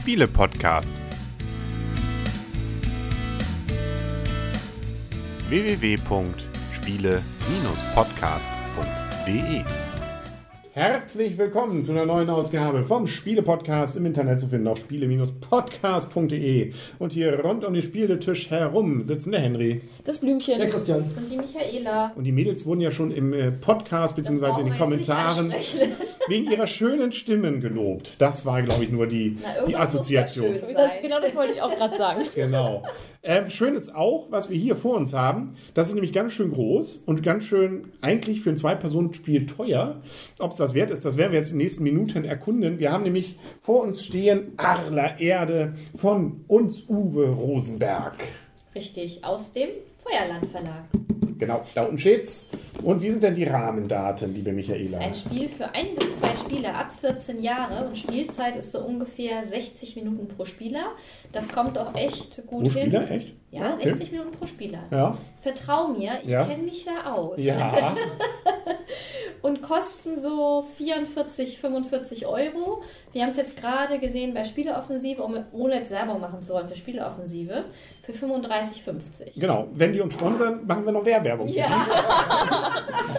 Spiele-Podcast. www.spiele-podcast.de Herzlich willkommen zu einer neuen Ausgabe vom Spiele-Podcast im Internet zu finden auf spiele-podcast.de. Und hier rund um den Spieletisch herum sitzen der Henry. Das Blümchen. Der Christian. Und die Michaela. Und die Mädels wurden ja schon im äh, Podcast bzw. in den Kommentaren. Wegen ihrer schönen Stimmen gelobt. Das war, glaube ich, nur die, Na, die ja Assoziation. schön Das, sein. genau das wollte ich auch gerade sagen. Genau. Ähm, schön ist auch, was wir hier vor uns haben. Das ist nämlich ganz schön groß und ganz schön eigentlich für ein Zwei-Personen-Spiel teuer. Ob es das wert ist, das werden wir jetzt in den nächsten Minuten erkunden. Wir haben nämlich vor uns stehen Arler Erde von uns Uwe Rosenberg. Richtig, aus dem Feuerland Verlag. Genau, da unten steht's. Und wie sind denn die Rahmendaten, liebe Das Michaela? ist ein Spiel für ein bis zwei Spieler ab 14 Jahre und Spielzeit ist so ungefähr 60 Minuten pro Spieler. Das kommt auch echt gut Pro hin. Spieler, echt? Ja, okay. 60 Minuten pro Spieler. Ja. Vertrau mir, ich Ja. kenne mich da aus. Ja. Und kosten so 44, 45 Euro. Wir haben es jetzt gerade gesehen bei Spieleoffensive, um, ohne jetzt Werbung machen zu wollen für Spieleoffensive, für 35,50. Genau. Wenn die uns sponsern, machen wir noch Wehrwerbung. für Ja.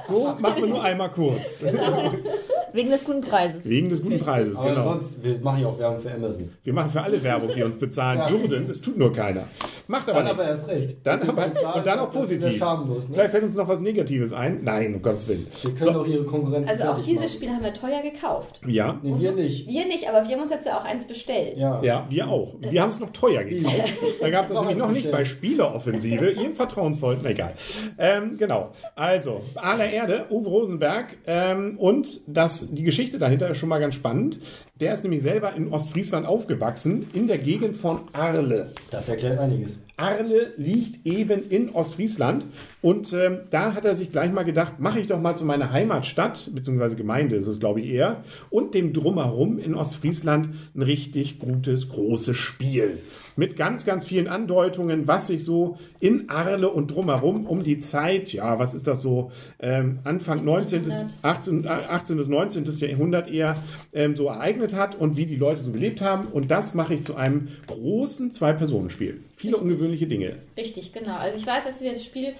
So machen wir nur einmal kurz. Wegen des guten Preises. Wegen des guten Preises, Aber genau. sonst, wir machen ja auch Werbung für Amazon. Wir machen für alle Werbung, die uns bezahlen Ja. würden. Es tut nur keiner. Macht aber Dann aber nichts. erst recht. Dann aber, und dann auch positiv. schamlos. Ne? Vielleicht fällt uns noch was Negatives ein. Nein, um Gottes Willen. Wir können So. auch ihre Konkurrenten also auch dieses machen. Spiel haben wir teuer gekauft. Ja, Nee, wir nicht. Wir nicht, aber wir haben uns jetzt ja auch eins bestellt. Ja. ja, wir auch. Wir haben es noch teuer gekauft. Da gab es Noch natürlich noch nicht bei. Spieleoffensive. Ihrem vertrauensvollen, na egal. Ähm, genau. Also, aller Erde, Uwe Rosenberg. Ähm, und das, die Geschichte dahinter ist schon mal ganz spannend. Der ist nämlich selber in Ostfriesland aufgewachsen, in der Gegend von Arle. Das erklärt einiges. Arle liegt eben in Ostfriesland und ähm, da hat er sich gleich mal gedacht, mache ich doch mal zu meiner Heimatstadt, beziehungsweise Gemeinde ist es glaube ich eher, und dem Drumherum in Ostfriesland ein richtig gutes, großes Spiel. Mit ganz, ganz vielen Andeutungen, was sich so in Arle und drumherum um die Zeit, ja, was ist das so, ähm, Anfang 19. 1700. 18, äh, 18. bis 19. Jahrhundert eher ähm, so ereignet hat und wie die Leute so gelebt haben. Und das mache ich zu einem großen Zwei-Personen-Spiel. Viele Richtig. ungewöhnliche Dinge. Richtig, genau. Also ich weiß, dass wir das Spiel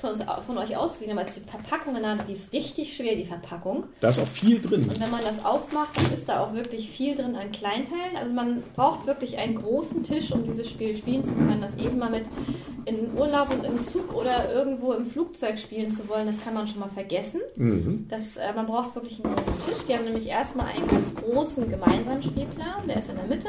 von, uns, von euch ausgeliehen haben, als ich die Verpackung genannt habe. Die ist richtig schwer, die Verpackung. Da ist auch viel drin. Und wenn man das aufmacht, dann ist da auch wirklich viel drin an Kleinteilen. Also man braucht wirklich einen großen Tisch, um dieses Spiel spielen zu können. Das eben mal mit in Urlaub und im Zug oder irgendwo im Flugzeug spielen zu wollen, das kann man schon mal vergessen. Das, äh, man braucht wirklich einen großen Tisch. Wir haben nämlich erstmal einen ganz großen gemeinsamen Spielplan, der ist in der Mitte.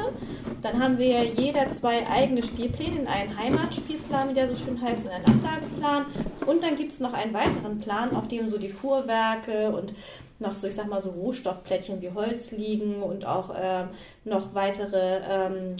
Dann haben wir jeder zwei eigene Spielpläne, einen Heimatspielplan, wie der so schön heißt, und einen Ablageplan. Und dann gibt es noch einen weiteren Plan, auf dem so die Fuhrwerke und noch so, ich sag mal, so Rohstoffplättchen wie Holz liegen und auch ähm, noch weitere, ähm,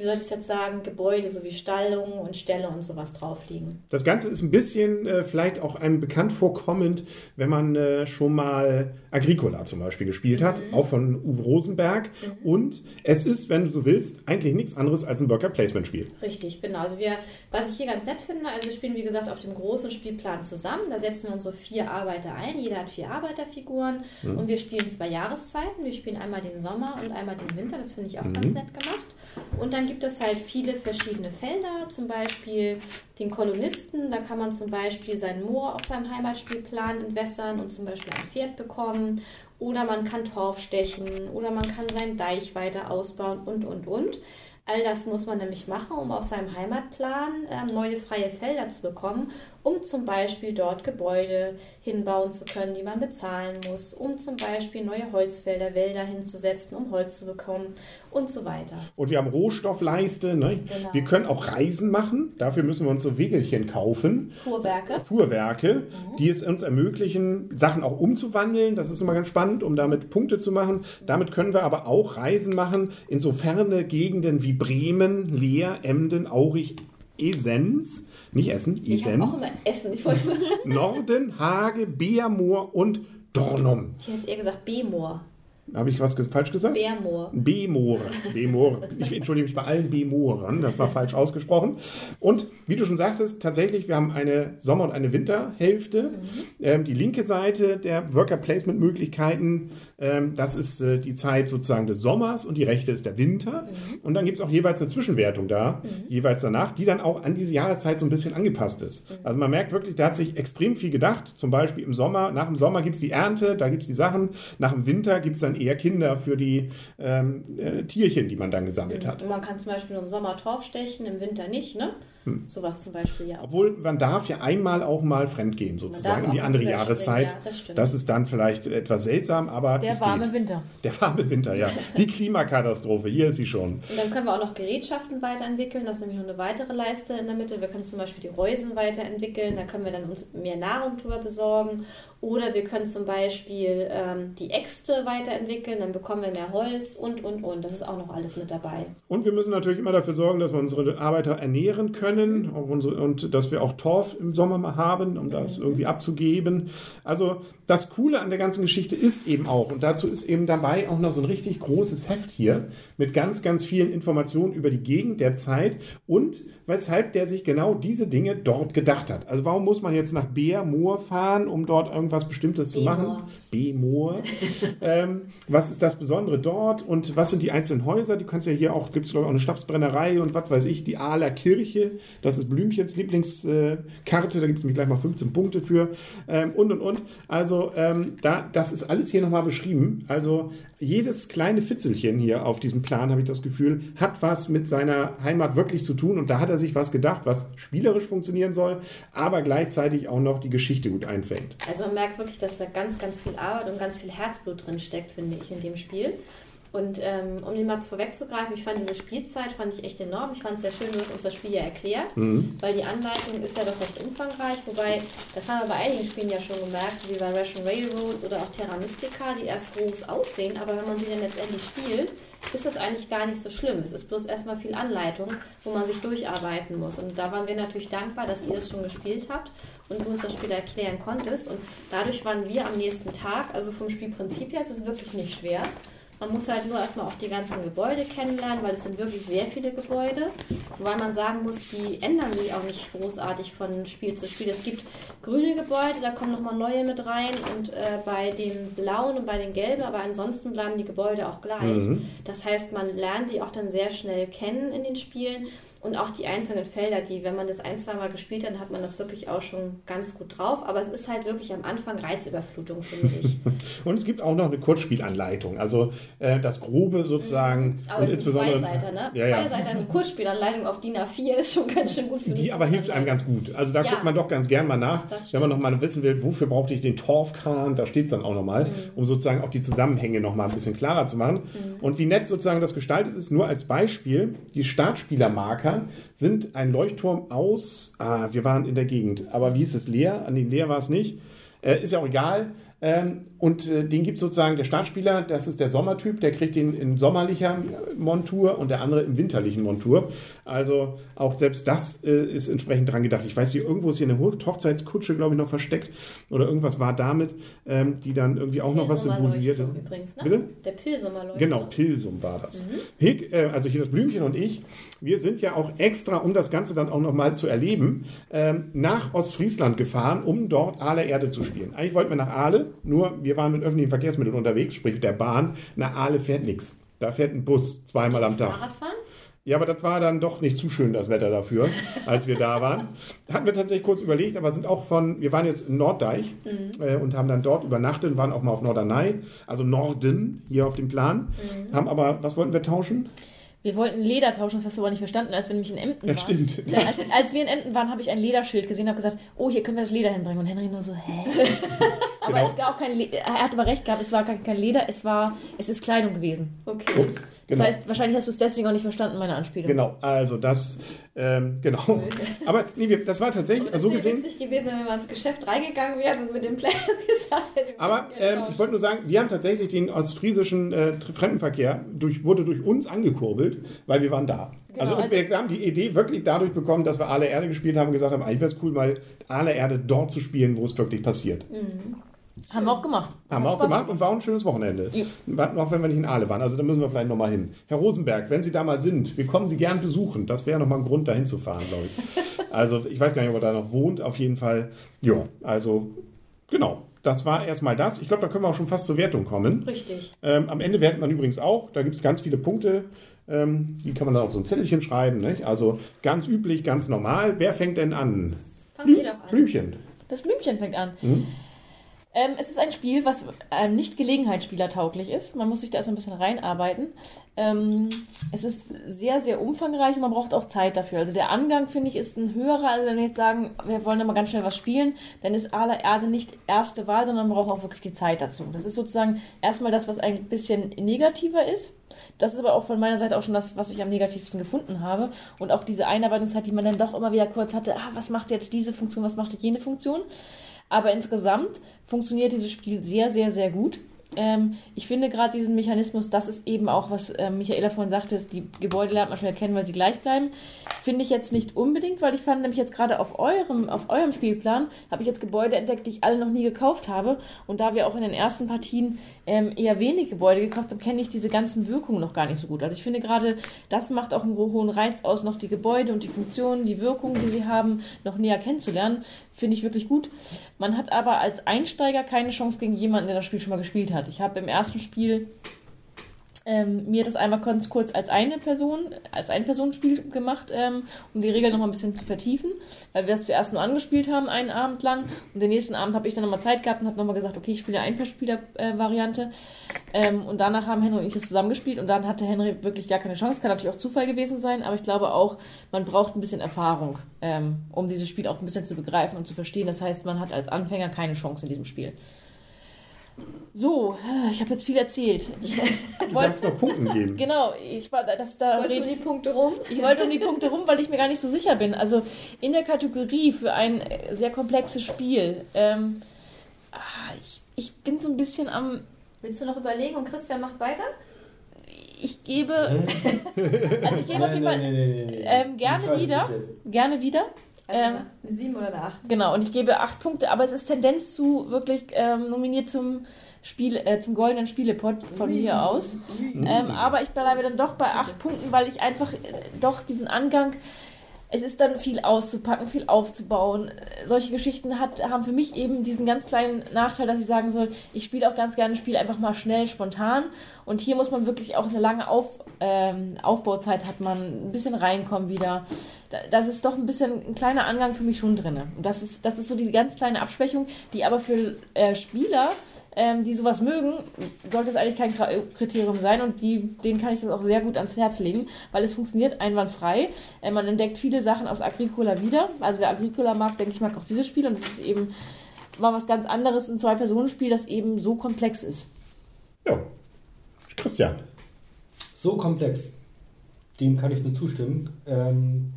wie soll ich es jetzt sagen, Gebäude, so wie Stallungen und Ställe und sowas drauf liegen. Das Ganze ist ein bisschen äh, vielleicht auch einem bekannt vorkommend, wenn man äh, schon mal Agricola zum Beispiel gespielt hat, auch von Uwe Rosenberg. Und es ist, wenn du so willst, eigentlich nichts anderes als ein Worker Placement Spiel. Richtig, genau. Also wir, was ich hier ganz nett finde, also wir spielen wie gesagt auf dem großen Spielplan zusammen. Da setzen wir unsere vier Arbeiter ein. Jeder hat vier Arbeiterfiguren und wir spielen zwei Jahreszeiten. Wir spielen einmal den Sommer und einmal den Winter. Das finde ich auch ganz nett gemacht. Und dann gibt es halt viele verschiedene Felder, zum Beispiel den Kolonisten. Da kann man zum Beispiel sein Moor auf seinem Heimatspielplan entwässern und zum Beispiel ein Pferd bekommen. Oder man kann Torf stechen oder man kann seinen Deich weiter ausbauen und, und, und. All das muss man nämlich machen, um auf seinem Heimatplan ähm, neue freie Felder zu bekommen, um zum Beispiel dort Gebäude hinbauen zu können, die man bezahlen muss, um zum Beispiel neue Holzfelder, Wälder hinzusetzen, um Holz zu bekommen und so weiter. Und wir haben Rohstoffleiste. Ne? Genau. Wir können auch Reisen machen. Dafür müssen wir uns so Wegelchen kaufen. Fuhrwerke. Fuhrwerke, die es uns ermöglichen, Sachen auch umzuwandeln. Das ist immer ganz spannend, um damit Punkte zu machen. Damit können wir aber auch Reisen machen in so ferne Gegenden wie Bremen, Leer, Emden, Aurich, Esens. Nicht Essen, Ich habe auch Esens. immer Essen. Ich wollte Norden, Hage, Beermoor und Dornum. ich hätte eher gesagt B-Moor. Habe ich was falsch gesagt? Bärmoor. B-Moor. B-Moor. Ich entschuldige mich bei allen B-Moorern, das war falsch ausgesprochen. Und wie du schon sagtest, tatsächlich, wir haben eine Sommer- und eine Winterhälfte. Ähm, die linke Seite der Worker Placement Möglichkeiten, ähm, das ist äh, die Zeit sozusagen des Sommers und die rechte ist der Winter. Und dann gibt es auch jeweils eine Zwischenwertung da, jeweils danach, die dann auch an diese Jahreszeit so ein bisschen angepasst ist. Also man merkt wirklich, da hat sich extrem viel gedacht. Zum Beispiel im Sommer, nach dem Sommer gibt es die Ernte, da gibt es die Sachen. Nach dem Winter gibt es dann eher Kinder für die ähm, äh, Tierchen, die man dann gesammelt hat. Und man kann zum Beispiel im Sommer Torf stechen, im Winter nicht, ne? Sowas zum Beispiel ja auch. Obwohl man darf ja einmal auch mal fremdgehen, sozusagen, in die andere Jahreszeit. ja, das das ist dann vielleicht etwas seltsam, aber Der es warme geht. Winter. Der warme Winter, ja. Die Klimakatastrophe, hier ist sie schon. Und dann können wir auch noch Gerätschaften weiterentwickeln. Das ist nämlich noch eine weitere Leiste in der Mitte. Wir können zum Beispiel die Reusen weiterentwickeln. Da können wir dann uns mehr Nahrung drüber besorgen. Oder wir können zum Beispiel ähm, die Äxte weiterentwickeln. Dann bekommen wir mehr Holz und, und, und. Das ist auch noch alles mit dabei. Und wir müssen natürlich immer dafür sorgen, dass wir unsere Arbeiter ernähren können auch unsere, und dass wir auch Torf im Sommer mal haben, um das irgendwie abzugeben. Also das Coole an der ganzen Geschichte ist eben auch, und dazu ist eben dabei auch noch so ein richtig großes Heft hier mit ganz, ganz vielen Informationen über die Gegend der Zeit und weshalb der sich genau diese Dinge dort gedacht hat. Also warum muss man jetzt nach Beermoor fahren, um dort irgendwas Bestimmtes zu machen? B-Moor. ähm, was ist das Besondere dort und was sind die einzelnen Häuser? Du kannst ja hier auch, gibt es glaube ich auch eine Schnapsbrennerei und was weiß ich, die Ahler Kirche, das ist Blümchens Lieblingskarte, da gibt es nämlich gleich mal 15 Punkte für ähm, und und und. Also ähm, da, das ist alles hier nochmal beschrieben. Also jedes kleine Fitzelchen hier auf diesem Plan, habe ich das Gefühl, hat was mit seiner Heimat wirklich zu tun und da hat er sich was gedacht, was spielerisch funktionieren soll, aber gleichzeitig auch noch die Geschichte gut einfängt. Also man merkt wirklich, dass da ganz, ganz viel Arbeit und ganz viel Herzblut drin steckt, finde ich, in dem Spiel. Und ähm, um den mal vorwegzugreifen, ich fand diese Spielzeit fand ich echt enorm. Ich fand es sehr schön, du hast uns das Spiel ja erklärt, weil die Anleitung ist ja doch recht umfangreich. Wobei, das haben wir bei einigen Spielen ja schon gemerkt, wie bei Russian Railroads oder auch Terra Mystica, die erst groß aussehen, aber wenn man sie dann letztendlich spielt, ist das eigentlich gar nicht so schlimm. Es ist bloß erstmal viel Anleitung, wo man sich durcharbeiten muss. Und da waren wir natürlich dankbar, dass ihr es schon gespielt habt und du uns das Spiel erklären konntest. Und dadurch waren wir am nächsten Tag, also vom Spielprinzip her ist es wirklich nicht schwer. Man muss halt nur erstmal auch die ganzen Gebäude kennenlernen, weil es sind wirklich sehr viele Gebäude. Weil man sagen muss, die ändern sich auch nicht großartig von Spiel zu Spiel. Es gibt grüne Gebäude, da kommen nochmal neue mit rein und äh, bei den blauen und bei den gelben, aber ansonsten bleiben die Gebäude auch gleich. Das heißt, man lernt die auch dann sehr schnell kennen in den Spielen. Und auch die einzelnen Felder, die, wenn man das ein, zwei Mal gespielt hat, hat man das wirklich auch schon ganz gut drauf. Aber es ist halt wirklich am Anfang Reizüberflutung, finde ich. Und es gibt auch noch eine Kurzspielanleitung, also äh, das Grobe sozusagen. Aber und es sind insbesondere- Zweiseiter, ne? Ja, ja. Zweiseiter mit Kurzspielanleitung auf DIN A4 ist schon ganz schön gut für Die aber hilft einem ganz gut. Also da Ja. guckt man doch ganz gern mal nach, wenn man noch mal wissen will, wofür brauchte ich den Torfkran, da steht es dann auch noch mal, Mhm. um sozusagen auch die Zusammenhänge noch mal ein bisschen klarer zu machen. Mhm. Und wie nett sozusagen das gestaltet ist, nur als Beispiel, die Startspielermarker sind ein Leuchtturm aus, ah, wir waren in der Gegend, aber wie hieß es, leer? An den leer war es nicht. Äh, ist ja auch egal. Ähm, und äh, den gibt sozusagen der Startspieler, das ist der Sommertyp, der kriegt den in sommerlicher Montur und der andere im winterlichen Montur. Also auch selbst das äh, ist entsprechend dran gedacht. Ich weiß nicht, irgendwo ist hier eine Ho- Hochzeitskutsche, glaube ich, noch versteckt oder irgendwas war damit, ähm, die dann irgendwie auch noch was symbolisierte. Übrigens, ne? Bitte? Der Pilsumer Leuchtturm. Genau, Pilsum war das. Hick, äh, also hier das Blümchen und ich, wir sind ja auch extra, um das Ganze dann auch nochmal zu erleben, ähm, nach Ostfriesland gefahren, um dort Aale Erde zu spielen. Eigentlich wollten wir nach Aale, nur wir waren mit öffentlichen Verkehrsmitteln unterwegs, sprich mit der Bahn. Nach Aale fährt nichts. Da fährt ein Bus zweimal am Tag. Fahrradfahren? Ja, aber das war dann doch nicht zu schön, das Wetter dafür, als wir da waren. Hatten wir tatsächlich kurz überlegt, aber sind auch von, wir waren jetzt in Norddeich äh, und haben dann dort übernachtet, waren auch mal auf Norderney, also Norden hier auf dem Plan. Haben aber, was wollten wir tauschen? Wir wollten Leder tauschen, das hast du aber nicht verstanden, als wir nämlich in Emden Ja, waren. stimmt. Als, als wir in Emden waren, habe ich ein Lederschild gesehen und habe gesagt, oh, hier können wir das Leder hinbringen. Und Henry nur so, hä? aber Genau. es war auch kein Leder, er hat aber recht gehabt, es war gar kein Leder, es war, es ist Kleidung gewesen. Okay. Ups, Das genau. heißt, wahrscheinlich hast du es deswegen auch nicht verstanden, meine Anspielung. Genau, also das, ähm, genau. Aber nee, wir, das war tatsächlich, Das also so wäre gesehen, witzig gewesen, wenn wir ins Geschäft reingegangen wären und mit dem Plan gesagt hätten. Aber ähm, ich wollte nur sagen, wir haben tatsächlich den ostfriesischen äh, Fremdenverkehr durch, wurde durch uns angekurbelt, weil wir waren da. Also, und also- wir, wir haben die Idee wirklich dadurch bekommen, dass wir Aale Erde gespielt haben und gesagt haben, eigentlich wäre es cool, mal Aale Erde dort zu spielen, wo es wirklich passiert. Haben wir auch gemacht. Haben wir auch Spaß gemacht und war auch ein schönes Wochenende. Ja. Auch wenn wir nicht in Aale waren. Also da müssen wir vielleicht nochmal hin. Herr Rosenberg, wenn Sie da mal sind, wir kommen Sie gern besuchen. Das wäre nochmal ein Grund, dahin zu fahren, glaube ich. Also ich weiß gar nicht, ob er da noch wohnt. Auf jeden Fall. Ja, also genau. Das war erstmal das. Ich glaube, da können wir auch schon fast zur Wertung kommen. Richtig. Ähm, am Ende wertet man übrigens auch. Da gibt es ganz viele Punkte. Ähm, die kann man dann auf so ein Zettelchen schreiben. Nicht? Also ganz üblich, ganz normal. Wer fängt denn an? Fangen wir doch an. Blümchen. Das Blümchen fängt an. Hm? Ähm, es ist ein Spiel, was ähm, nicht gelegenheitsspielertauglich ist. Man muss sich da erst ein bisschen reinarbeiten. Ähm, es ist sehr, sehr umfangreich und man braucht auch Zeit dafür. Also der Angang, finde ich, ist ein höherer. Also wenn wir jetzt sagen, wir wollen da mal ganz schnell was spielen, dann ist aller Erde nicht erste Wahl, sondern man braucht auch wirklich die Zeit dazu. Das ist sozusagen erstmal das, was ein bisschen negativer ist. Das ist aber auch von meiner Seite auch schon das, was ich am negativsten gefunden habe. Und auch diese Einarbeitungszeit, die man dann doch immer wieder kurz hatte, ah, was macht jetzt diese Funktion, was macht jene Funktion. Aber insgesamt funktioniert dieses Spiel sehr, sehr, sehr gut. Ähm, ich finde gerade diesen Mechanismus, das ist eben auch, was ähm, Michaela vorhin sagte, ist, die Gebäude lernt man schnell kennen, weil sie gleich bleiben. Finde ich jetzt nicht unbedingt, weil ich fand nämlich jetzt gerade auf eurem, auf eurem Spielplan, habe ich jetzt Gebäude entdeckt, die ich alle noch nie gekauft habe. Und da wir auch in den ersten Partien ähm, eher wenig Gebäude gekauft haben, kenne ich diese ganzen Wirkungen noch gar nicht so gut. Also ich finde gerade, das macht auch einen hohen Reiz aus, noch die Gebäude und die Funktionen, die Wirkungen, die sie haben, noch näher kennenzulernen. Finde ich wirklich gut. Man hat aber als Einsteiger keine Chance gegen jemanden, der das Spiel schon mal gespielt hat. Ich habe im ersten Spiel ähm, mir das einmal ganz kurz als eine Person, als Ein-Personen-Spiel gemacht, ähm, um die Regeln noch mal ein bisschen zu vertiefen, weil wir das zuerst nur angespielt haben, einen Abend lang. Und den nächsten Abend habe ich dann nochmal Zeit gehabt und habe nochmal gesagt, okay, ich spiele eine Ein-Spieler-Variante. Ähm, und danach haben Henry und ich das zusammengespielt und dann hatte Henry wirklich gar keine Chance. Kann natürlich auch Zufall gewesen sein, aber ich glaube auch, man braucht ein bisschen Erfahrung, ähm, um dieses Spiel auch ein bisschen zu begreifen und zu verstehen. Das heißt, man hat als Anfänger keine Chance in diesem Spiel. So, ich habe jetzt viel erzählt. Ich Du darfst noch Punkten geben. Genau, ich war das da. Wolltest red- um die Punkte rum? ich wollte um die Punkte rum, weil ich mir gar nicht so sicher bin. Also in der Kategorie für ein äh, sehr komplexes Spiel. Ähm, ah, ich, ich bin so ein bisschen am. Willst du noch überlegen und Christian macht weiter? Ich gebe. Also ich gebe auf jeden Fall ähm, gerne wieder. gerne wieder. Also Ähm, eine 7 oder eine 8? Genau, und ich gebe acht Punkte, aber es ist Tendenz zu wirklich ähm, nominiert zum Spiel, äh, zum goldenen Spielepot von mir aus. Ähm, aber ich bleibe dann doch bei acht Punkten, weil ich einfach äh, doch diesen Angang. Es ist dann viel auszupacken, viel aufzubauen. Solche Geschichten hat, haben für mich eben diesen ganz kleinen Nachteil, dass ich sagen soll, ich spiele auch ganz gerne ein Spiel einfach mal schnell, spontan. Und hier muss man wirklich auch eine lange Auf, ähm, Aufbauzeit hat man, ein bisschen reinkommen wieder. Da- Das ist doch ein bisschen ein kleiner Angang für mich schon drin. Und das ist, das ist so die ganz kleine Abschwächung, die aber für äh, Spieler, ähm, die sowas mögen, sollte es eigentlich kein Kriterium sein und die, denen kann ich das auch sehr gut ans Herz legen, weil es funktioniert einwandfrei. Äh, man entdeckt viele Sachen aus Agricola wieder. Also wer Agricola mag, denke ich, mag auch dieses Spiel und es ist eben mal was ganz anderes, ein Zwei-Personen-Spiel, das eben so komplex ist. Ja. Christian. So komplex. Dem kann ich nur zustimmen. Ähm,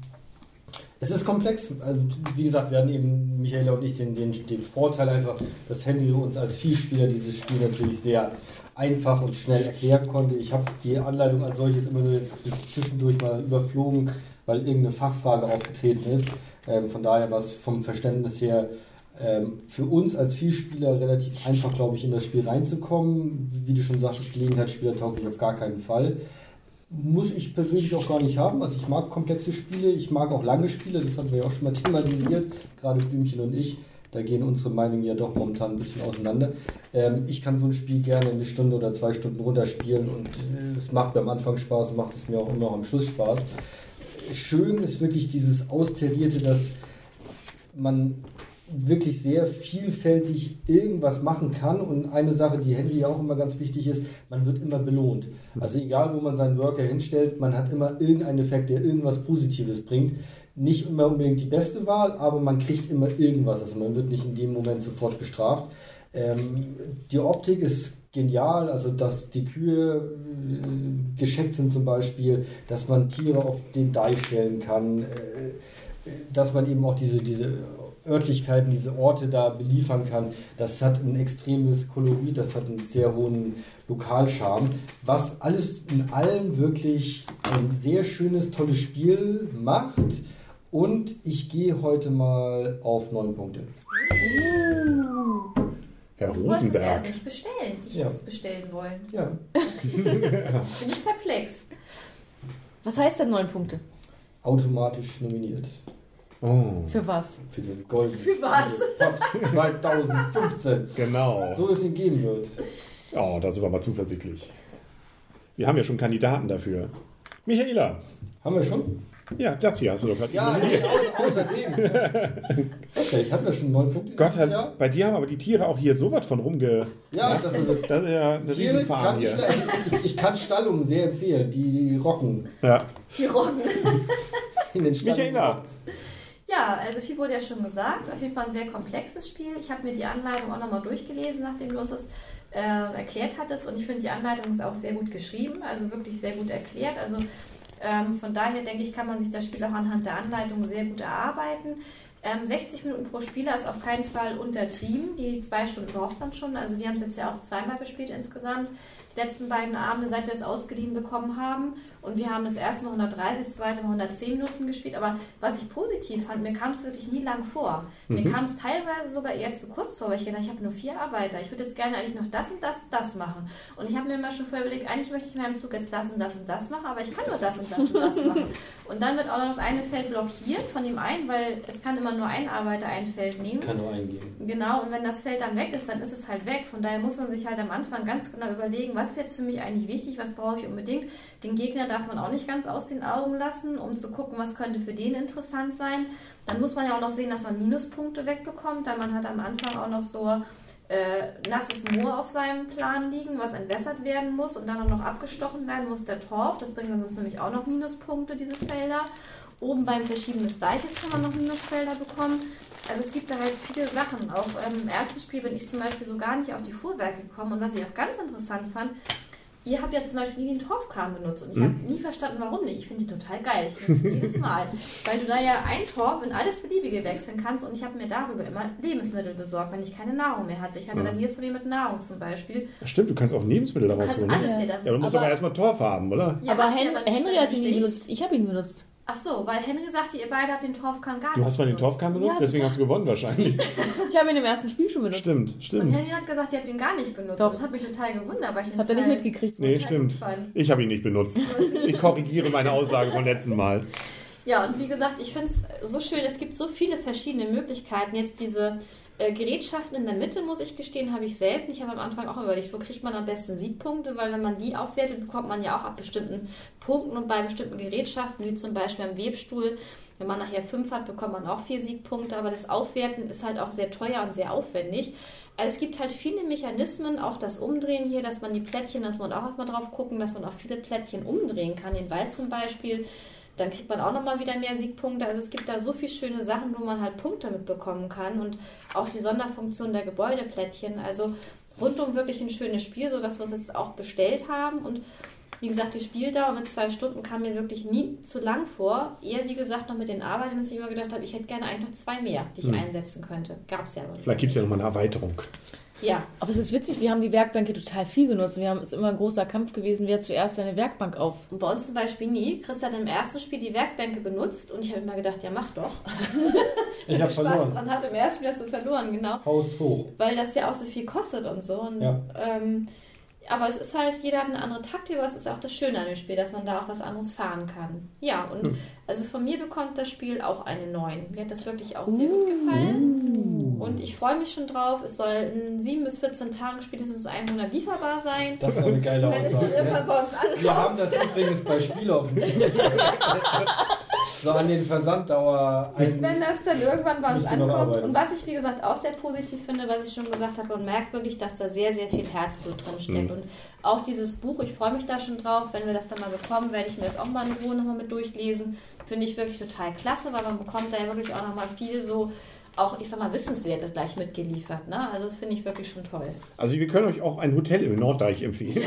es ist komplex. Also, wie gesagt, wir hatten eben, Michaela und ich, den, den, den Vorteil einfach, dass Henry uns als Vielspieler dieses Spiel natürlich sehr einfach und schnell erklären konnte. Ich habe die Anleitung als solches immer nur bis zwischendurch mal überflogen, weil irgendeine Fachfrage aufgetreten ist. Ähm, von daher war es vom Verständnis her ähm, für uns als Vielspieler relativ einfach, glaube ich, in das Spiel reinzukommen. Wie du schon sagtest, Gelegenheitsspieler tauglich auf gar keinen Fall. Muss ich persönlich auch gar nicht haben. Also ich mag komplexe Spiele, ich mag auch lange Spiele, das hatten wir ja auch schon mal thematisiert, gerade Blümchen und ich. Da gehen unsere Meinungen ja doch momentan ein bisschen auseinander. Ähm, ich kann so ein Spiel gerne eine Stunde oder zwei Stunden runterspielen und äh, es macht mir am Anfang Spaß, macht es mir auch immer am Schluss Spaß. Schön ist wirklich dieses Austarierte, dass man wirklich sehr vielfältig irgendwas machen kann und eine Sache, die Henry auch immer ganz wichtig ist, man wird immer belohnt. Also egal, wo man seinen Worker hinstellt, man hat immer irgendeinen Effekt, der irgendwas Positives bringt. Nicht immer unbedingt die beste Wahl, aber man kriegt immer irgendwas. Also man wird nicht in dem Moment sofort bestraft. Ähm, die Optik ist genial, also dass die Kühe äh, gescheckt sind zum Beispiel, dass man Tiere auf den Deich stellen kann, äh, dass man eben auch diese, diese Örtlichkeiten, diese Orte da beliefern kann. Das hat ein extremes Kolorit, das hat einen sehr hohen Lokalcharme, was alles in allem wirklich ein sehr schönes, tolles Spiel macht. Und ich gehe heute mal auf neun Punkte. Herr Du wolltest es erst Rosenberg. nicht bestellen. Ich Ja. muss es bestellen wollen. Ja, Bin ich perplex. Was heißt denn neun Punkte? automatisch nominiert Oh, Für was? für den Golden Für was? Pot 2015. genau. So es ihn geben wird. Oh, da sind wir mal zuversichtlich. Wir haben ja schon Kandidaten dafür. Michaela. Haben wir schon? Ja, das hier hast du doch gerade Ja, au außerdem. Okay, ich habe ja schon neun Punkte. Gott, Jahr. bei dir haben aber die Tiere auch hier so was von rumge... Ja, das ist Das ist ja eine Tiere Riesenfarm kann hier. Stall- ich kann Stallungen sehr empfehlen, die, die rocken Ja. Die Rocken. in den Stallungen. Michaela. Ja, also viel wurde ja schon gesagt. Auf jeden Fall ein sehr komplexes Spiel. Ich habe mir die Anleitung auch nochmal durchgelesen, nachdem du uns das äh, erklärt hattest. Und ich finde, die Anleitung ist auch sehr gut geschrieben, also wirklich sehr gut erklärt. Also ähm, von daher denke ich, kann man sich das Spiel auch anhand der Anleitung sehr gut erarbeiten. Ähm, 60 Minuten pro Spieler ist auf keinen Fall untertrieben. Die zwei Stunden braucht man schon. Also wir haben es jetzt ja auch zweimal gespielt insgesamt. Die letzten beiden Abende, seit wir es ausgeliehen bekommen haben. Und wir haben das erste Mal 130, das zweite Mal 110 Minuten gespielt. Aber was ich positiv fand, mir kam es wirklich nie lang vor. Mir kam es teilweise sogar eher zu kurz vor, weil ich gedacht ich habe nur vier Arbeiter. Ich würde jetzt gerne eigentlich noch das und das und das machen. Und ich habe mir immer schon vorher überlegt, eigentlich möchte ich in meinem Zug jetzt das und das und das machen, aber ich kann nur das und das und das machen. Und dann wird auch noch das eine Feld blockiert von dem einen, weil es kann immer nur ein Arbeiter ein Feld nehmen. Kann nur eingeben. Genau, und wenn das Feld dann weg ist, dann ist es halt weg. Von daher muss man sich halt am Anfang ganz genau überlegen, was ist jetzt für mich eigentlich wichtig, was brauche ich unbedingt. Den Gegner darf man auch nicht ganz aus den Augen lassen, um zu gucken, was könnte für den interessant sein. Dann muss man ja auch noch sehen, dass man Minuspunkte wegbekommt, da man hat am Anfang auch noch so äh, nasses Moor auf seinem Plan liegen, was entwässert werden muss und dann auch noch abgestochen werden muss, der Torf. Das bringt uns nämlich auch noch Minuspunkte, diese Felder. Oben beim Verschieben des Deiches kann man noch Minusfelder bekommen. Also es gibt da halt viele Sachen. Auch ähm, im ersten Spiel bin ich zum Beispiel so gar nicht auf die Fuhrwerke gekommen. Und was ich auch ganz interessant fand, ihr habt ja zum Beispiel nie den Torfkram benutzt. Und ich habe nie verstanden, warum nicht. Ich finde die total geil. Ich benutze jedes Mal. Weil du da ja ein Torf in alles Beliebige wechseln kannst. Und ich habe mir darüber immer Lebensmittel besorgt, wenn ich keine Nahrung mehr hatte. Ich hatte dann nie das Problem mit Nahrung zum Beispiel. Stimmt, du kannst auch Lebensmittel Du daraus kannst holen. Ne? alles dir Ja, du musst aber, Aber- erstmal Torf haben, oder? Ja, aber Hen Henry hat ihn nie benutzt. Ich habe ihn benutzt. Ach so, weil Henry sagte, ihr beide habt den Torfkran gar Du nicht hast mal den. Torfkern benutzt, Ja, deswegen hast du gewonnen wahrscheinlich. Ich habe ihn im ersten Spiel schon benutzt. stimmt, Und stimmt. Henry hat gesagt, ihr habt ihn gar nicht benutzt. Doch. Das hat mich total gewundert, weil ich Das hat er nicht mitgekriegt. Nee, stimmt. Ich habe ihn nicht benutzt. Ich korrigiere meine Aussage vom letzten Mal. Ja, und wie gesagt, ich finde es so schön, es gibt so viele verschiedene Möglichkeiten. Jetzt diese äh, Gerätschaften in der Mitte, muss ich gestehen, habe ich selten. Ich habe am Anfang auch überlegt, wo kriegt man am besten Siegpunkte, weil wenn man die aufwertet, bekommt man ja auch ab bestimmten Punkten und bei bestimmten Gerätschaften, wie zum Beispiel am Webstuhl, wenn man nachher fünf hat, bekommt man auch vier Siegpunkte, aber das Aufwerten ist halt auch sehr teuer und sehr aufwendig. Also es gibt halt viele Mechanismen, auch das Umdrehen hier, dass man die Plättchen, dass man auch erstmal drauf gucken, dass man auch viele Plättchen umdrehen kann, den Wald zum Beispiel. Dann kriegt man auch nochmal wieder mehr Siegpunkte. Also es gibt da so viele schöne Sachen, wo man halt Punkte mitbekommen kann und auch die Sonderfunktion der Gebäudeplättchen. Also rundum wirklich ein schönes Spiel, sodass wir es jetzt auch bestellt haben. Und wie gesagt, die Spieldauer mit zwei Stunden kam mir wirklich nie zu lang vor. Eher, wie gesagt, noch mit den Arbeiten, dass ich immer gedacht habe, ich hätte gerne eigentlich noch zwei mehr, die ich einsetzen könnte. Gab es ja aber nicht. Vielleicht gibt es ja nochmal eine Erweiterung. Ja, Aber es ist witzig, wir haben die Werkbänke total viel genutzt. Wir haben, es ist immer ein großer Kampf gewesen, wer zuerst seine Werkbank auf. und bei uns zum Beispiel nie. Chris hat im ersten Spiel die Werkbänke benutzt und ich habe immer gedacht, ja, mach doch. Ich habe Spaß verloren. dran hat. Im ersten Spiel hast du verloren, genau. Haus hoch. weil das ja auch so viel kostet und so. Und, Ja. ähm, aber es ist halt, jeder hat eine andere Taktik, aber es ist auch das Schöne an dem Spiel, dass man da auch was anderes fahren kann. Ja, und Hm. also von mir bekommt das Spiel auch eine 9. Mir hat das wirklich auch sehr gut gefallen. Und ich freue mich schon drauf. Es soll in 7 bis 14 Tagen spätestens einem Monat lieferbar sein. Das ist eine geile Wenn es dann Aussage. irgendwann Ne? bei uns ankommt. Wir haben das übrigens bei Spielhoff. so an den Versanddauer ein. Wenn das dann irgendwann bei uns ankommt. Und was ich, wie gesagt, auch sehr positiv finde, was ich schon gesagt habe, man merkt wirklich, dass da sehr, sehr viel Herzblut drin steckt. Mhm. Und auch dieses Buch, ich freue mich da schon drauf. Wenn wir das dann mal bekommen, werde ich mir das auch mal in Ruhe nochmal mit durchlesen. Finde ich wirklich total klasse, weil man bekommt da ja wirklich auch nochmal viel so, auch, ich sag mal, Wissenswertes gleich mitgeliefert. Ne? Also das finde ich wirklich schon toll. Also wir können euch auch ein Hotel im Norddeich empfehlen,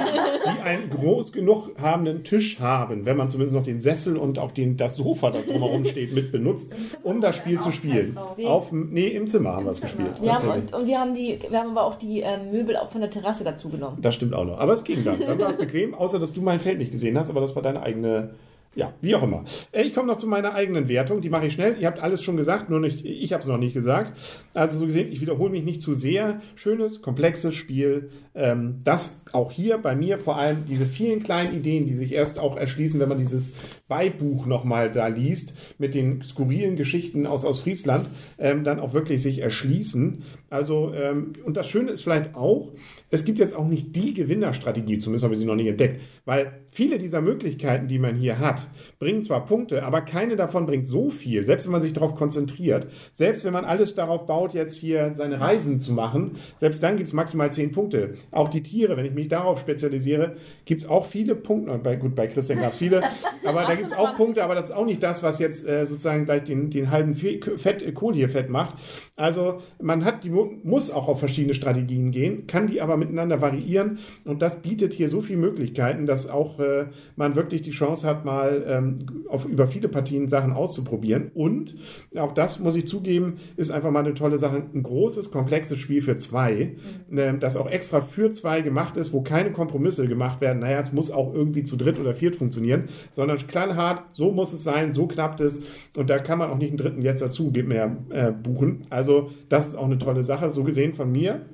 die einen groß genug habenden Tisch haben, wenn man zumindest noch den Sessel und auch den, das Sofa, das drumherum steht, mit benutzt, um das Spiel zu spielen. Auf, nee, im Zimmer haben wir es gespielt. Wir haben, und, und wir haben die, wir haben aber auch die ähm, Möbel auch von der Terrasse dazu genommen. Das stimmt auch noch. Aber es ging dann. Dann war es bequem, außer dass du mein Feld nicht gesehen hast, aber das war deine eigene Ja, wie auch immer. Äh, Ich komme noch zu meiner eigenen Wertung. Die mache ich schnell. Ihr habt alles schon gesagt, nur nicht, ich habe es noch nicht gesagt. Also so gesehen, ich wiederhole mich nicht zu sehr. Schönes, komplexes Spiel. Ähm, das auch hier bei mir vor allem diese vielen kleinen Ideen, die sich erst auch erschließen, wenn man dieses Beibuch nochmal da liest, mit den skurrilen Geschichten aus, aus Friesland, ähm, dann auch wirklich sich erschließen. Also, ähm, und das Schöne ist vielleicht auch, es gibt jetzt auch nicht die Gewinnerstrategie, zumindest habe ich sie noch nicht entdeckt, weil viele dieser Möglichkeiten, die man hier hat, bringen zwar Punkte, aber keine davon bringt so viel, selbst wenn man sich darauf konzentriert, selbst wenn man alles darauf baut, jetzt hier seine Reisen zu machen, selbst dann gibt es maximal 10 Punkte. Auch die Tiere, wenn ich mich darauf spezialisiere, gibt es auch viele Punkte, bei, gut, bei Christian gab es viele, aber da gibt es auch 28. Punkte, aber das ist auch nicht das, was jetzt äh, sozusagen gleich den, den halben Fe- Fett, Kohl hier fett macht. Also man hat die mu- muss auch auf verschiedene Strategien gehen, kann die aber miteinander variieren und das bietet hier so viele Möglichkeiten, dass auch äh, man wirklich die Chance hat, mal ähm, auf, über viele Partien Sachen auszuprobieren. Und auch das muss ich zugeben, ist einfach mal eine tolle Sache. Ein großes, komplexes Spiel für zwei, ähm, das auch extra für zwei gemacht ist, wo keine Kompromisse gemacht werden. Naja, es muss auch irgendwie zu dritt oder viert funktionieren, sondern knallhart, so muss es sein, so klappt es. Und da kann man auch nicht einen dritten jetzt dazu mehr äh, buchen. Also das ist auch eine tolle Sache, so gesehen von mir.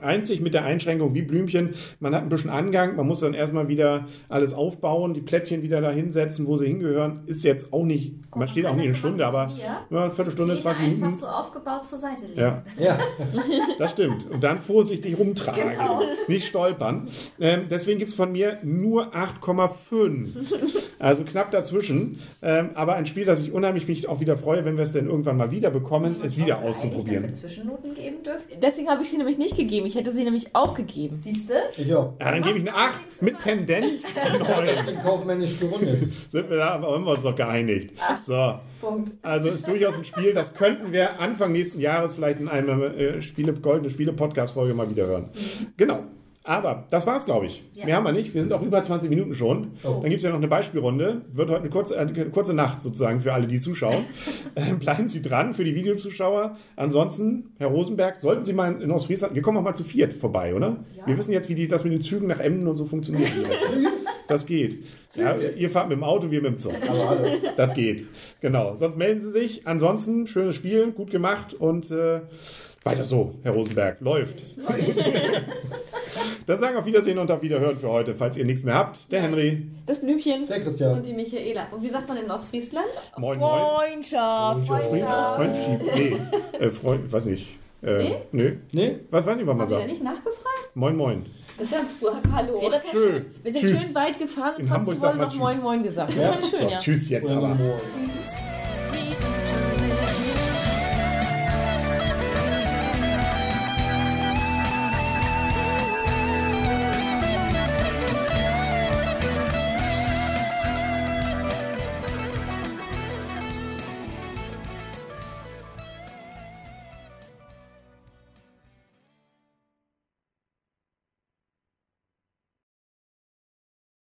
Einzig mit der Einschränkung wie Blümchen, man hat ein bisschen Angang, man muss dann erstmal wieder alles aufbauen, die Plättchen wieder da hinsetzen, wo sie hingehören. Ist jetzt auch nicht, man steht auch nicht eine Stunde, aber ja, eine Viertelstunde, Die 20 einfach Minuten. so aufgebaut zur Seite legen. Ja, Ja, das stimmt. Und dann vorsichtig rumtragen, Genau. nicht stolpern. Ähm, deswegen gibt es von mir nur 8,5. Also knapp dazwischen. Ähm, aber ein Spiel, das ich unheimlich mich auch wieder freue, wenn wir es denn irgendwann mal wieder bekommen, es wieder auszuprobieren. Dass wir Zwischennoten geben dürfen. Deswegen habe ich sie nämlich nicht gegeben. Ich hätte sie nämlich auch gegeben. Siehst du? ich auch. Ja, dann gebe ich eine 8 mit Tendenz zu 9. Ich bin kaufmännisch gerundet. Sind wir da, aber haben wir uns doch geeinigt. So. Punkt. Also ist durchaus ein Spiel, das könnten wir Anfang nächsten Jahres vielleicht in einer äh, Spiele, goldene Spiele-Podcast-Folge mal wieder hören. Genau. Aber das war's, glaube ich. Ja. Mehr haben wir nicht. Wir sind auch über 20 Minuten schon. Oh. Dann gibt es ja noch eine Beispielrunde. Wird heute eine kurze, eine kurze Nacht sozusagen für alle, die zuschauen. äh, bleiben Sie dran für die Videozuschauer. Ansonsten, Herr Rosenberg, sollten Sie mal in Ostfriesland, wir kommen auch mal zu viert vorbei, oder? Ja. Wir wissen jetzt, wie die, das mit den Zügen nach Emden und so funktioniert. das geht. Ja, ihr fahrt mit dem Auto, wir mit dem Zug. Aber hallo. Das geht. Genau. Sonst melden Sie sich. Ansonsten, schönes Spiel, gut gemacht und äh, weiter so, Herr Rosenberg. Läuft. Dann sagen wir auf Wiedersehen und auf Wiederhören für heute, falls ihr nichts mehr habt. Der Henry. Das Blümchen. Der Christian. Und die Michaela. Und wie sagt man in Ostfriesland? Moin, moin. Freundschaft. Freund, Freundschieb. Nee. Äh, Freund, weiß nicht. Äh, Nee? Nö. Nee? Was weiß ich, was man Haben wir da sagt. nicht nachgefragt? Moin, moin. Das ist ja ein Früher. Hallo. Ja, das war Schön. Wir sind Tschüss. schön weit gefahren und In Hamburg trotzdem sagt wollen man noch Moin Tschüss. Moin gesagt. Das fand ich schön, So, ja. tschüss jetzt aber. Moin. Tschüss.